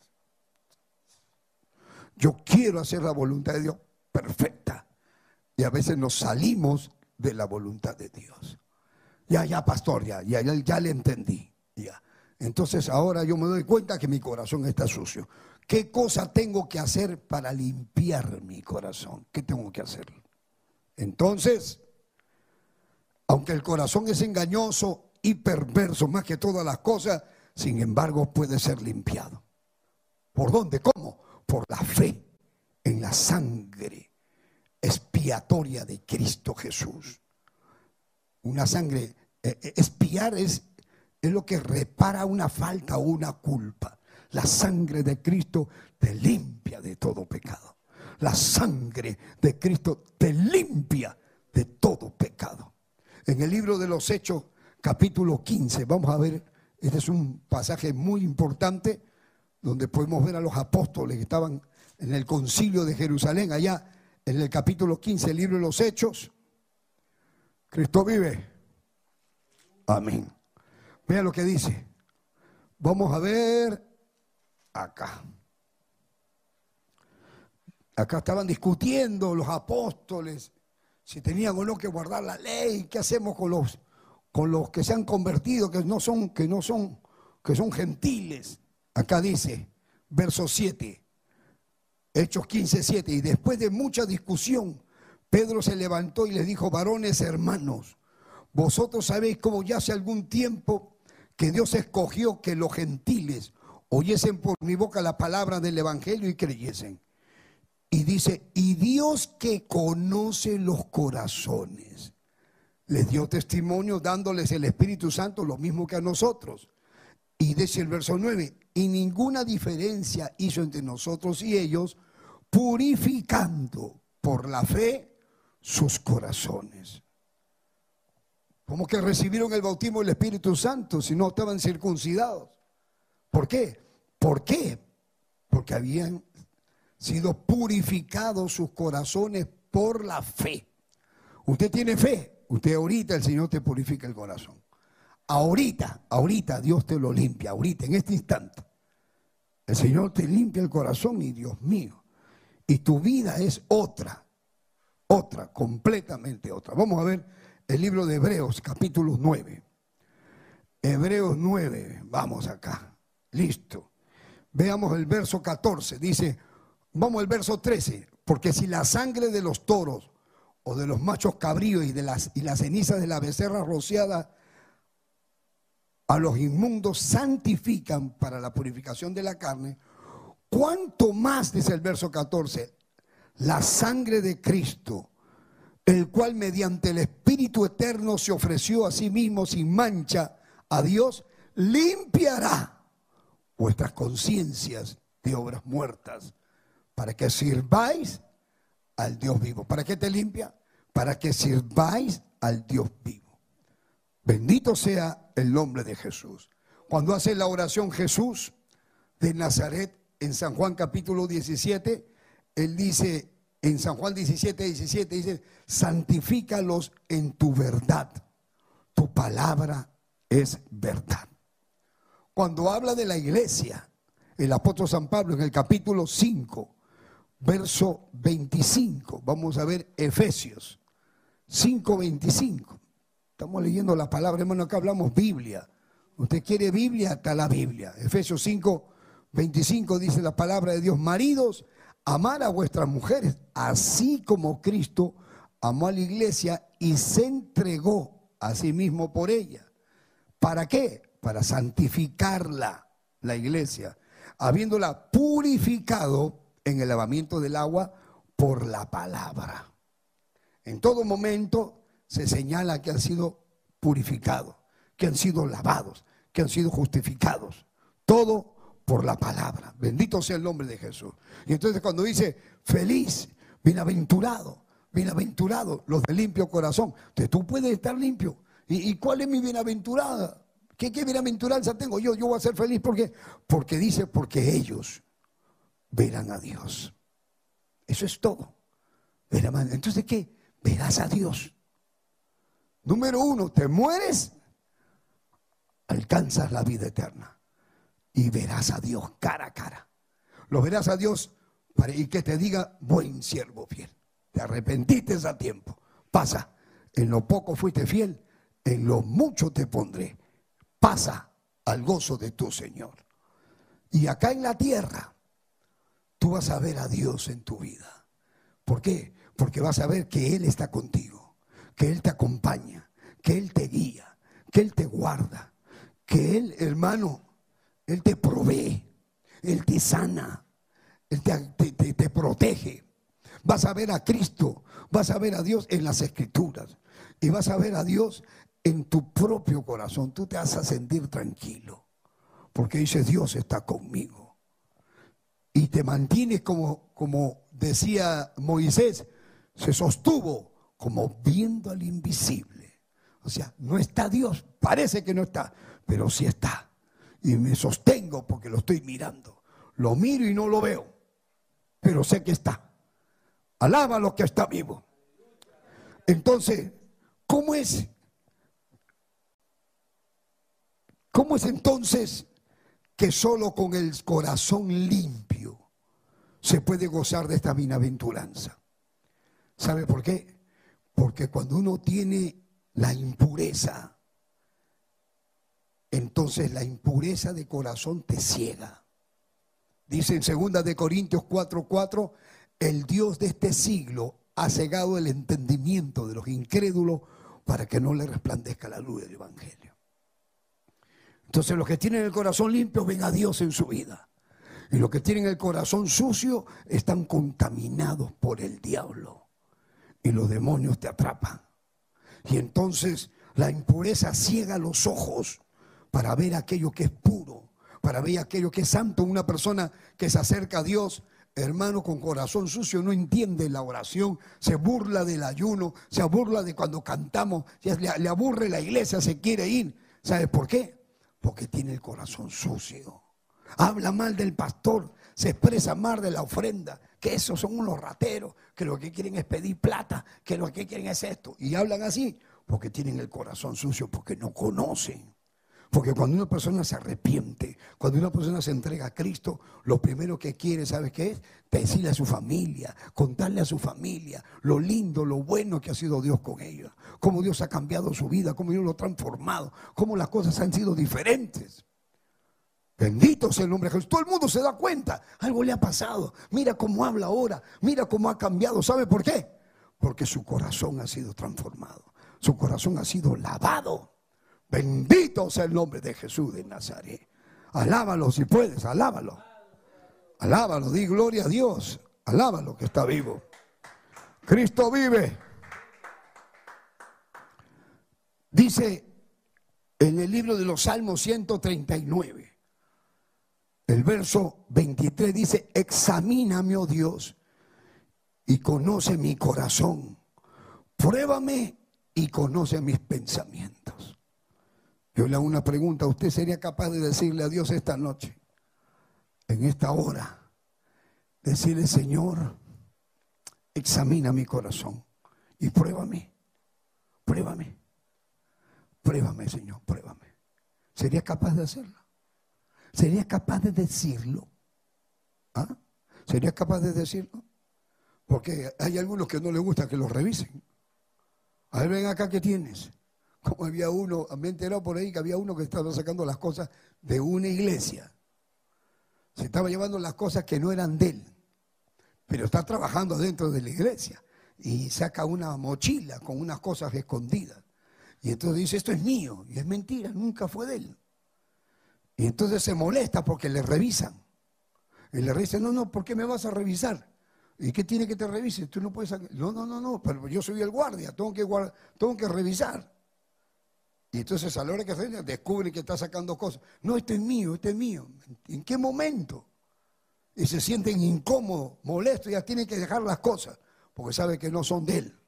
Yo quiero hacer la voluntad de Dios perfecta. Y a veces nos salimos de la voluntad de Dios. Ya, ya, pastor, ya, ya, ya, le entendí. Ya. Entonces ahora yo me doy cuenta que mi corazón está sucio. ¿Qué cosa tengo que hacer para limpiar mi corazón? ¿Qué tengo que hacer? Entonces, aunque el corazón es engañoso y perverso más que todas las cosas, sin embargo puede ser limpiado. ¿Por dónde? ¿Cómo? Por la fe en la sangre expiatoria de Cristo Jesús. Una sangre, eh, eh, expiar es, es lo que repara una falta o una culpa. La sangre de Cristo te limpia de todo pecado. La sangre de Cristo te limpia de todo pecado. En el libro de los Hechos, capítulo 15, vamos a ver, este es un pasaje muy importante donde podemos ver a los apóstoles que estaban en el concilio de Jerusalén, allá en el capítulo 15, el libro de los Hechos. Cristo vive. Amén. Vean lo que dice. Vamos a ver acá. Acá estaban discutiendo los apóstoles si tenían o no que guardar la ley, qué hacemos con los, con los que se han convertido, que no son, que no son, que son gentiles. Acá dice, verso 7, Hechos 15, 7, y después de mucha discusión, Pedro se levantó y les dijo, varones hermanos, vosotros sabéis cómo ya hace algún tiempo que Dios escogió que los gentiles oyesen por mi boca la palabra del Evangelio y creyesen. Y dice, y Dios que conoce los corazones, les dio testimonio dándoles el Espíritu Santo lo mismo que a nosotros. Y dice el verso 9, y ninguna diferencia hizo entre nosotros y ellos, purificando por la fe sus corazones. Como que recibieron el bautismo del Espíritu Santo si no estaban circuncidados. ¿Por qué? ¿Por qué? Porque habían sido purificados sus corazones por la fe. Usted tiene fe, usted ahorita el Señor te purifica el corazón. Ahorita, ahorita Dios te lo limpia, ahorita, en este instante. El Señor te limpia el corazón y Dios mío. Y tu vida es otra. otra, completamente otra. Vamos a ver el libro de Hebreos, capítulo 9. Hebreos 9, vamos acá, listo. Veamos el verso 14, dice, vamos al verso 13, porque si la sangre de los toros o de los machos cabríos y de las y las cenizas de la becerra rociada a los inmundos santifican para la purificación de la carne, cuánto más, dice el verso 14, la sangre de Cristo, el cual mediante el Espíritu Eterno se ofreció a sí mismo sin mancha a Dios, limpiará vuestras conciencias de obras muertas para que sirváis al Dios vivo. ¿Para qué te limpia? Para que sirváis al Dios vivo. Bendito sea el nombre de Jesús. Cuando hace la oración Jesús de Nazaret en San Juan capítulo 17, él dice, en San Juan 17, 17, dice, santifícalos en tu verdad. Tu palabra es verdad. Cuando habla de la iglesia, el apóstol San Pablo en el capítulo 5, verso 25, vamos a ver Efesios 5, 25. Estamos leyendo la palabra, hermano, acá hablamos Biblia. Usted quiere Biblia, está la Biblia. Efesios 5, 25 dice la palabra de Dios, maridos, amar a vuestras mujeres, así como Cristo amó a la iglesia y se entregó a sí mismo por ella. ¿Para qué? Para santificarla, la iglesia, habiéndola purificado en el lavamiento del agua por la palabra. En todo momento se señala que han sido purificados, que han sido lavados, que han sido justificados. Todo por la palabra. Bendito sea el nombre de Jesús. Y entonces cuando dice feliz, bienaventurado, bienaventurado, los de limpio corazón. Entonces tú puedes estar limpio. ¿Y, cuál es mi bienaventurada? ¿Qué, ¿Qué, bienaventuranza tengo? Yo, yo voy a ser feliz porque, porque dice, porque ellos verán a Dios. Eso es todo. Entonces, ¿qué? Verás a Dios. Número uno, te mueres, alcanzas la vida eterna y verás a Dios cara a cara. Lo verás a Dios para, y que te diga, buen siervo fiel. Te arrepentiste a tiempo. Pasa, en lo poco fuiste fiel, en lo mucho te pondré. Pasa al gozo de tu Señor. Y acá en la tierra, tú vas a ver a Dios en tu vida. ¿Por qué? Porque vas a ver que Él está contigo que Él te acompaña, que Él te guía, que Él te guarda, que Él, hermano, Él te provee, Él te sana, Él te, te protege. Vas a ver a Cristo, vas a ver a Dios en las escrituras y vas a ver a Dios en tu propio corazón. Tú te vas a sentir tranquilo porque dice Dios está conmigo. Y te mantienes como, como decía Moisés, se sostuvo como viendo al invisible. O sea, no está Dios, parece que no está, pero sí está. Y me sostengo porque lo estoy mirando. Lo miro y no lo veo, pero sé que está. Alaba lo que está vivo. Entonces, ¿cómo es? ¿Cómo es entonces que solo con el corazón limpio se puede gozar de esta bienaventuranza? ¿Sabe por qué? Porque cuando uno tiene la impureza, entonces la impureza de corazón te ciega. Dice en 2 de Corintios 4:4, el Dios de este siglo ha cegado el entendimiento de los incrédulos para que no le resplandezca la luz del evangelio. Entonces los que tienen el corazón limpio ven a Dios en su vida. Y los que tienen el corazón sucio están contaminados por el diablo y los demonios te atrapan. Y entonces la impureza ciega los ojos para ver aquello que es puro, para ver aquello que es santo. Una persona que se acerca a Dios, hermano, con corazón sucio, no entiende la oración, se burla del ayuno, se burla de cuando cantamos, le, aburre la iglesia, se quiere ir. ¿Sabes por qué? Porque tiene el corazón sucio. Habla mal del pastor, se expresa mal de la ofrenda, que esos son unos rateros, que lo que quieren es pedir plata, que lo que quieren es esto. Y hablan así porque tienen el corazón sucio, porque no conocen. Porque cuando una persona se arrepiente, cuando una persona se entrega a Cristo, lo primero que quiere, ¿sabes qué es? Decirle a su familia, contarle a su familia lo lindo, lo bueno que ha sido Dios con ellos, cómo Dios ha cambiado su vida, cómo Dios lo ha transformado, cómo las cosas han sido diferentes. Bendito sea el nombre de Jesús. Todo el mundo se da cuenta, algo le ha pasado. Mira cómo habla ahora, mira cómo ha cambiado. ¿Sabe por qué? Porque su corazón ha sido transformado, su corazón ha sido lavado. Bendito sea el nombre de Jesús de Nazaret. Alábalo si puedes, alábalo. Alábalo, di gloria a Dios. Alábalo que está vivo. Cristo vive. Dice en el libro de los Salmos 139, el verso 23 dice, examíname, oh Dios, y conoce mi corazón. Pruébame y conoce mis pensamientos. Yo le hago una pregunta, ¿usted sería capaz de decirle a Dios esta noche, en esta hora, decirle, Señor, examina mi corazón y pruébame, pruébame, pruébame, Señor, pruébame. ¿Sería capaz de hacerlo? ¿Sería capaz de decirlo? ¿Ah? ¿Sería capaz de decirlo? Porque hay algunos que no les gusta que los revisen. A ver, ven acá, ¿qué tienes? Como había uno, me he enterado por ahí que había uno que estaba sacando las cosas de una iglesia. Se estaba llevando las cosas que no eran de él, pero está trabajando dentro de la iglesia y saca una mochila con unas cosas escondidas. Y entonces dice, esto es mío. Y es mentira, nunca fue de él. Y entonces se molesta porque le revisan. Y le dice, no, no, ¿por qué me vas a revisar? ¿Y qué tiene que te revise? Tú no puedes... No, no, no, no, pero yo soy el guardia, tengo que, tengo que revisar. Y entonces a la hora que se descubre que está sacando cosas. No, este es mío, este es mío. ¿En qué momento? Y se sienten incómodos, molestos, ya tienen que dejar las cosas, porque sabe que no son de él.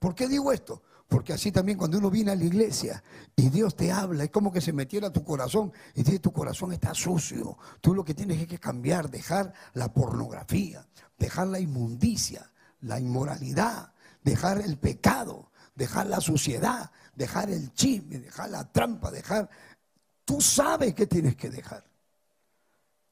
¿Por qué digo esto? Porque así también cuando uno viene a la iglesia y Dios te habla, es como que se metiera tu corazón y dice, tu corazón está sucio. Tú lo que tienes es que cambiar, dejar la pornografía, dejar la inmundicia, la inmoralidad, dejar el pecado, dejar la suciedad, dejar el chisme, dejar la trampa, dejar... Tú sabes que tienes que dejar.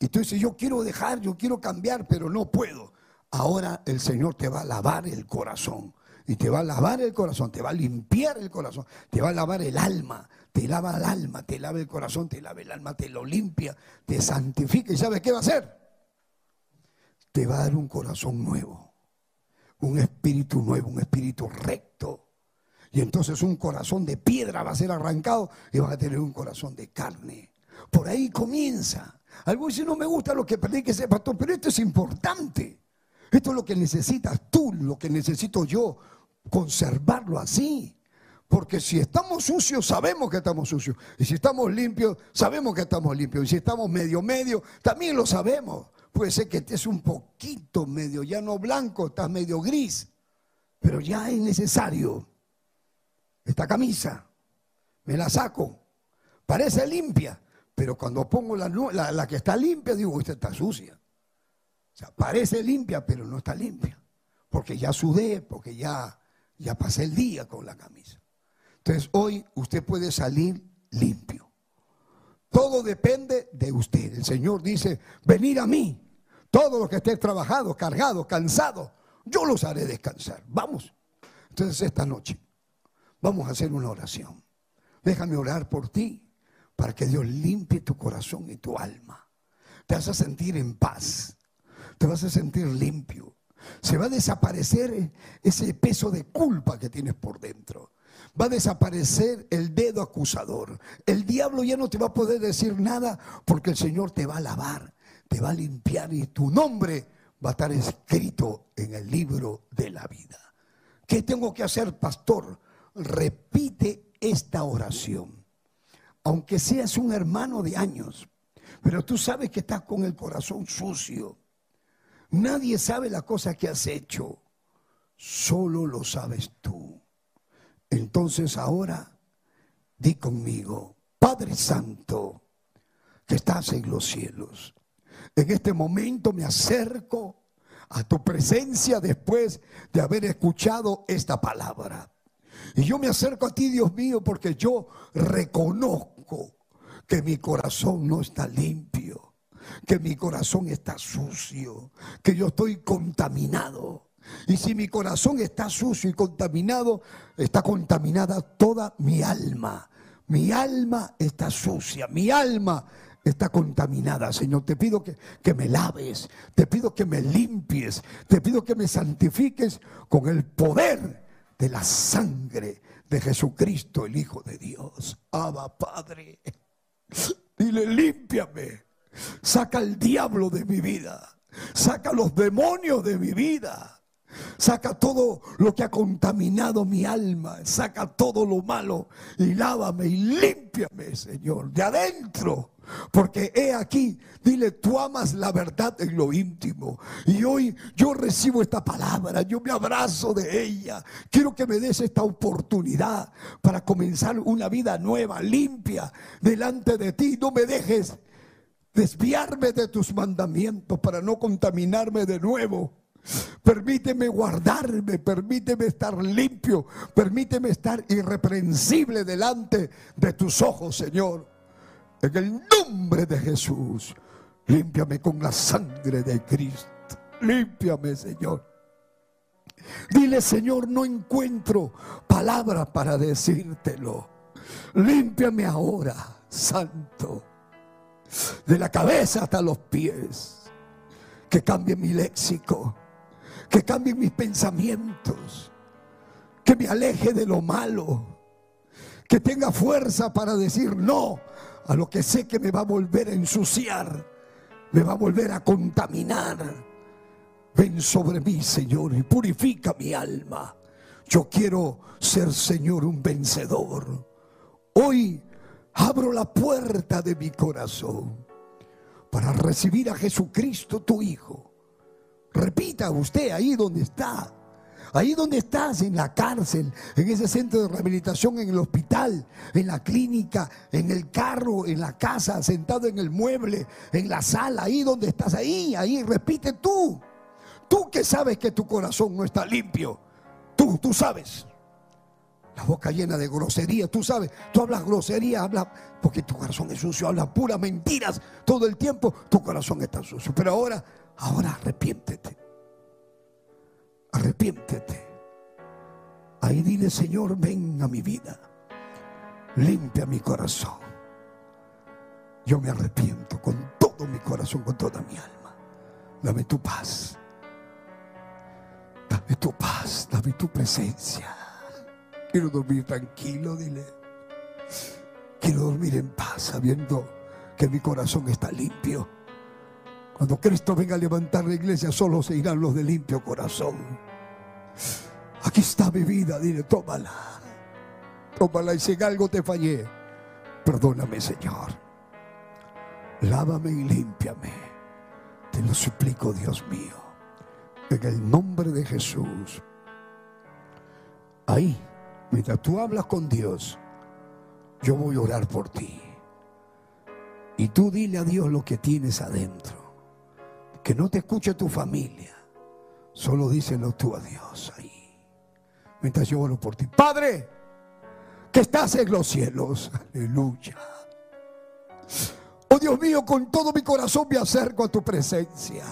Y tú dices, yo quiero dejar, yo quiero cambiar, pero no puedo. Ahora el Señor te va a lavar el corazón. Y te va a lavar el corazón, te va a limpiar el corazón, te va a lavar el alma, te lava el alma, te lava el corazón, te lava el alma, te lo limpia, te santifica. ¿Y sabes qué va a hacer? Te va a dar un corazón nuevo, un espíritu nuevo, un espíritu recto y entonces un corazón de piedra va a ser arrancado y vas a tener un corazón de carne. Por ahí comienza. Algunos dicen, no me gusta lo que que ese pastor, pero esto es importante. Esto es lo que necesitas tú, lo que necesito yo, conservarlo así. Porque si estamos sucios, sabemos que estamos sucios. Y si estamos limpios, sabemos que estamos limpios. Y si estamos medio, medio, también lo sabemos. Puede ser que estés un poquito medio, ya no blanco, estás medio gris. Pero ya es necesario esta camisa, me la saco, parece limpia, pero cuando pongo la, la, que está limpia, digo, esta está sucia. O sea, parece limpia, pero no está limpia, porque ya sudé, porque ya, ya pasé el día con la camisa. Entonces, hoy usted puede salir limpio. Todo depende de usted. El Señor dice, venir a mí, todos los que estén trabajados, cargados, cansados, yo los haré descansar. Vamos. Entonces, esta noche Vamos a hacer una oración. Déjame orar por ti para que Dios limpie tu corazón y tu alma. Te vas a sentir en paz. Te vas a sentir limpio. Se va a desaparecer ese peso de culpa que tienes por dentro. Va a desaparecer el dedo acusador. El diablo ya no te va a poder decir nada porque el Señor te va a lavar, te va a limpiar y tu nombre va a estar escrito en el libro de la vida. ¿Qué tengo que hacer, pastor? repite esta oración. Aunque seas un hermano de años, pero tú sabes que estás con el corazón sucio. Nadie sabe la cosa que has hecho, solo lo sabes tú. Entonces ahora, di conmigo, Padre Santo, que estás en los cielos. En este momento me acerco a tu presencia después de haber escuchado esta palabra. Y yo me acerco a ti, Dios mío, porque yo reconozco que mi corazón no está limpio, que mi corazón está sucio, que yo estoy contaminado. Y si mi corazón está sucio y contaminado, está contaminada toda mi alma. Mi alma está sucia, mi alma está contaminada. Señor, te pido que, que, me laves, te pido que me limpies, te pido que me santifiques con el poder de la sangre de Jesucristo, el Hijo de Dios. Abba, Padre. Dile, límpiame. Saca el diablo de mi vida. Saca los demonios de mi vida. Saca todo lo que ha contaminado mi alma. Saca todo lo malo y lávame y límpiame, Señor, de adentro porque he aquí, dile, tú amas la verdad en lo íntimo. Y hoy yo recibo esta palabra, yo me abrazo de ella. Quiero que me des esta oportunidad para comenzar una vida nueva, limpia, delante de ti. No me dejes desviarme de tus mandamientos para no contaminarme de nuevo. Permíteme guardarme, permíteme estar limpio, permíteme estar irreprensible delante de tus ojos, Señor. En el nombre de Jesús, límpiame con la sangre de Cristo. Límpiame, Señor. Dile, Señor, no encuentro palabras para decírtelo. Límpiame ahora, Santo, de la cabeza hasta los pies. Que cambie mi léxico, que cambie mis pensamientos, que me aleje de lo malo, que tenga fuerza para decir no a lo que sé que me va a volver a ensuciar, me va a volver a contaminar. Ven sobre mí, Señor, y purifica mi alma. Yo quiero ser, Señor, un vencedor. Hoy abro la puerta de mi corazón para recibir a Jesucristo, tu Hijo. Repita usted ahí donde está. Ahí donde estás, en la cárcel, en ese centro de rehabilitación, en el hospital, en la clínica, en el carro, en la casa, sentado en el mueble, en la sala, ahí donde estás, ahí, ahí, repite tú. Tú que sabes que tu corazón no está limpio. Tú, tú sabes. La boca llena de grosería, tú sabes, tú hablas grosería, hablas, porque tu corazón es sucio, hablas puras mentiras todo el tiempo, tu corazón está sucio. Pero ahora, ahora arrepiéntete arrepiéntete. Ahí dile, Señor, ven a mi vida. Limpia mi corazón. Yo me arrepiento con todo mi corazón, con toda mi alma. Dame tu paz. Dame tu paz, dame tu presencia. Quiero dormir tranquilo, dile. Quiero dormir en paz sabiendo que mi corazón está limpio cuando Cristo venga a levantar la iglesia, solo se irán los de limpio corazón. Aquí está mi vida, dile, tómala. Tómala y si en algo te fallé, perdóname, Señor. Lávame y límpiame. Te lo suplico, Dios mío. En el nombre de Jesús. Ahí, mientras tú hablas con Dios, yo voy a orar por ti. Y tú dile a Dios lo que tienes adentro que no te escuche tu familia. Solo díselo tú a Dios ahí. Mientras yo oro por ti. Padre, que estás en los cielos. Aleluya. Oh Dios mío, con todo mi corazón me acerco a tu presencia.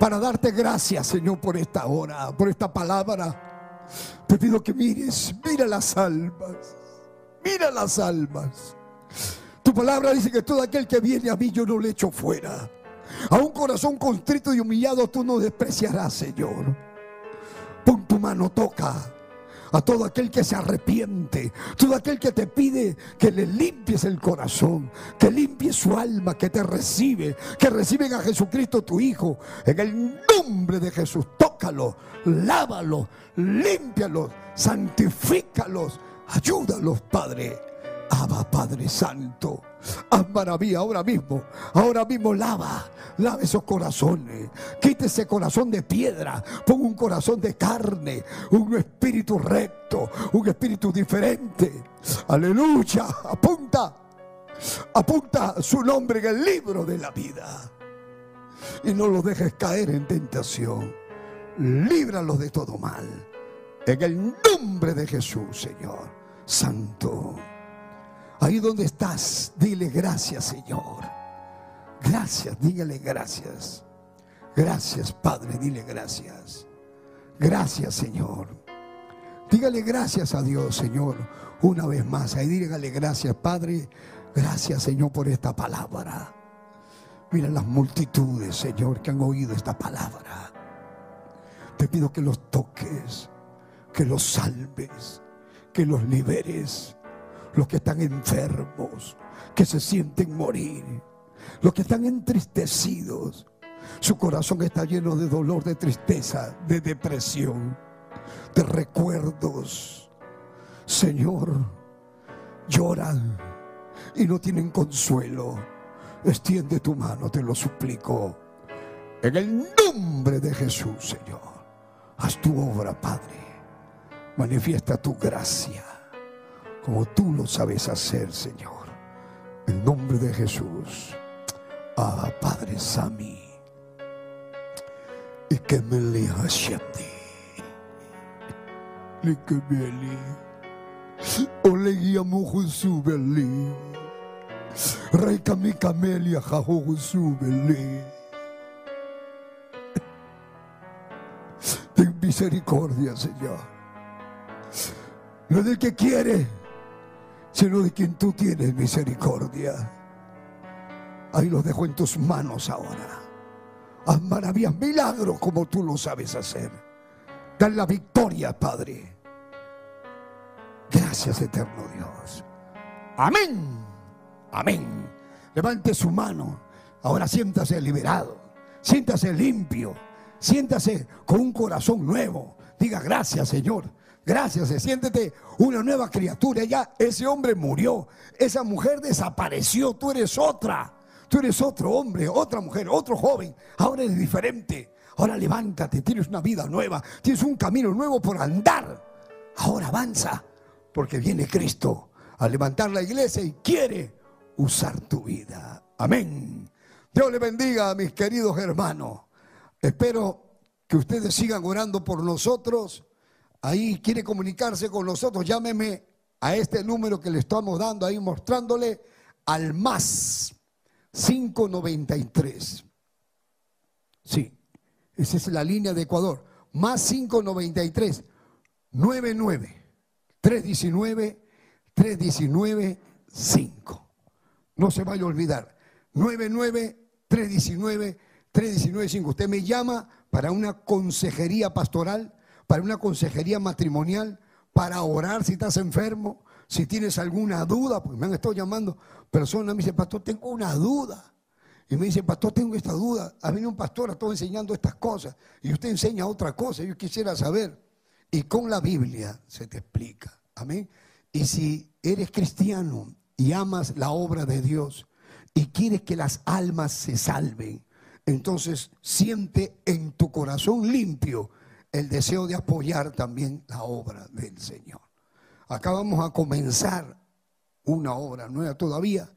Para darte gracias, Señor, por esta hora, por esta palabra. Te pido que mires, mira las almas. Mira las almas. Tu palabra dice que todo aquel que viene a mí yo no le echo fuera. A un corazón constrito y humillado tú no despreciarás, Señor. Pon tu mano, toca a todo aquel que se arrepiente, todo aquel que te pide que le limpies el corazón, que limpies su alma, que te recibe, que reciben a Jesucristo tu Hijo. En el nombre de Jesús, tócalo, lávalo, límpialos, santifícalos, ayúdalos, Padre. Abba, Padre Santo. Haz maravilla ahora mismo. Ahora mismo lava. Lava esos corazones. Quite ese corazón de piedra. Pon un corazón de carne. Un espíritu recto. Un espíritu diferente. Aleluya. Apunta. Apunta su nombre en el libro de la vida. Y no los dejes caer en tentación. Líbralos de todo mal. En el nombre de Jesús, Señor. Santo. Ahí donde estás, dile gracias, Señor. Gracias, dígale gracias. Gracias, Padre, dile gracias. Gracias, Señor. Dígale gracias a Dios, Señor, una vez más. Ahí dígale gracias, Padre. Gracias, Señor, por esta palabra. Mira las multitudes, Señor, que han oído esta palabra. Te pido que los toques, que los salves, que los liberes. Los que están enfermos, que se sienten morir. Los que están entristecidos. Su corazón está lleno de dolor, de tristeza, de depresión, de recuerdos. Señor, lloran y no tienen consuelo. Extiende tu mano, te lo suplico. En el nombre de Jesús, Señor. Haz tu obra, Padre. Manifiesta tu gracia, como tú lo sabes hacer, Señor. En nombre de Jesús. Ah, Padre Sami. Y que me le Le que me Ole guiamo Beli. Rey kami kamelia Beli. Ten misericordia, Señor. No del que quiere, sino de quien tú tienes misericordia. Ahí lo dejo en tus manos ahora. Haz maravillas, milagros como tú lo sabes hacer. Dan la victoria, Padre. Gracias, eterno Dios. Amén. Amén. Levante su mano. Ahora siéntase liberado. Siéntase limpio. Siéntase con un corazón nuevo. Diga gracias, Señor. Gracias, siéntete una nueva criatura. Ya ese hombre murió. Esa mujer desapareció. Tú eres otra. Tú eres otro hombre, otra mujer, otro joven. Ahora eres diferente. Ahora levántate. Tienes una vida nueva. Tienes un camino nuevo por andar. Ahora avanza porque viene Cristo a levantar la iglesia y quiere usar tu vida. Amén. Dios le bendiga a mis queridos hermanos. Espero que ustedes sigan orando por nosotros. Ahí quiere comunicarse con nosotros, llámeme a este número que le estamos dando ahí mostrándole al más 593. Sí, esa es la línea de Ecuador. Más 593 99 319, 319, 5. No se vaya a olvidar. 99, 319, 319, 5. Usted me llama para una consejería pastoral, para una consejería matrimonial, para orar si estás enfermo, si tienes alguna duda, porque me han estado llamando personas, me dicen, pastor, tengo una duda. Y me dice, pastor, tengo esta duda. Ha venido un pastor, ha estado enseñando estas cosas. Y usted enseña otra cosa. Yo quisiera saber. Y con la Biblia se te explica. Amén. Y si eres cristiano y amas la obra de Dios y quieres que las almas se salven, entonces siente en tu corazón limpio el deseo de apoyar también la obra del Señor. Acá vamos a comenzar una obra nueva todavía.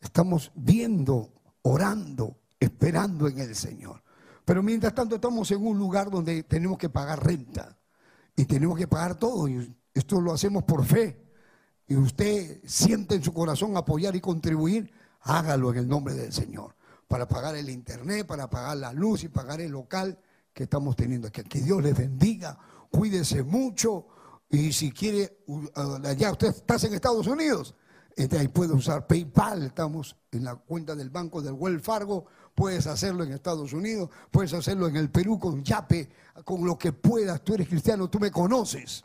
Estamos viendo, orando, esperando en el Señor. Pero mientras tanto estamos en un lugar donde tenemos que pagar renta y tenemos que pagar todo. Y esto lo hacemos por fe. Y usted siente en su corazón apoyar y contribuir, hágalo en el nombre del Señor. Para pagar el internet, para pagar la luz y pagar el local que estamos teniendo aquí. Que Dios les bendiga, cuídese mucho. Y si quiere, ya usted está en Estados Unidos, entonces ahí puede usar PayPal, estamos en la cuenta del banco del Wells Fargo, puedes hacerlo en Estados Unidos, puedes hacerlo en el Perú con Yape, con lo que puedas, tú eres cristiano, tú me conoces,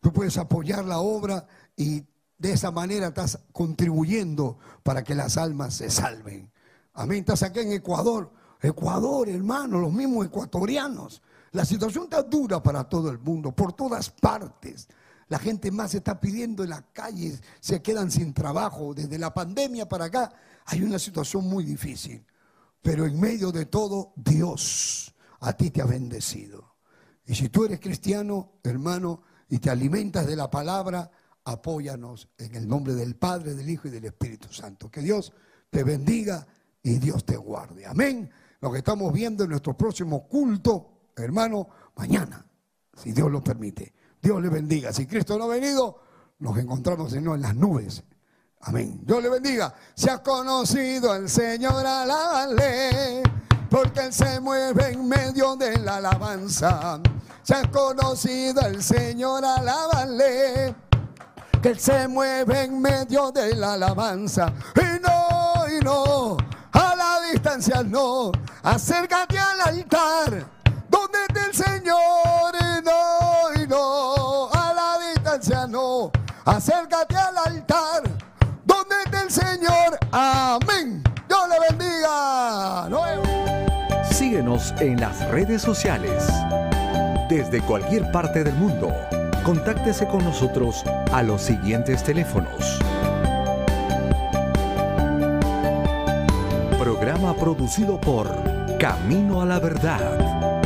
tú puedes apoyar la obra y de esa manera estás contribuyendo para que las almas se salven. Amén, estás aquí en Ecuador, Ecuador hermano, los mismos ecuatorianos. La situación está dura para todo el mundo, por todas partes. La gente más está pidiendo en las calles, se quedan sin trabajo. Desde la pandemia para acá hay una situación muy difícil. Pero en medio de todo, Dios a ti te ha bendecido. Y si tú eres cristiano, hermano, y te alimentas de la palabra, apóyanos en el nombre del Padre, del Hijo y del Espíritu Santo. Que Dios te bendiga y Dios te guarde. Amén. Lo que estamos viendo en nuestro próximo culto, hermano, mañana, si Dios lo permite. Dios le bendiga. Si Cristo no ha venido, nos encontramos en las nubes Amén. Dios le bendiga. Se ha conocido el Señor, alábale, porque Él se mueve en medio de la alabanza. Se ha conocido el Señor, alábale, que Él se mueve en medio de la alabanza. Y no, y no, distancia no, acércate al altar, donde está el Señor. Y no, y no, a la distancia no, acércate al altar Señor. Amén. Dios le bendiga. Síguenos en las redes sociales. Desde cualquier parte del mundo, contáctese con nosotros a los siguientes teléfonos. Producido por Camino a la Verdad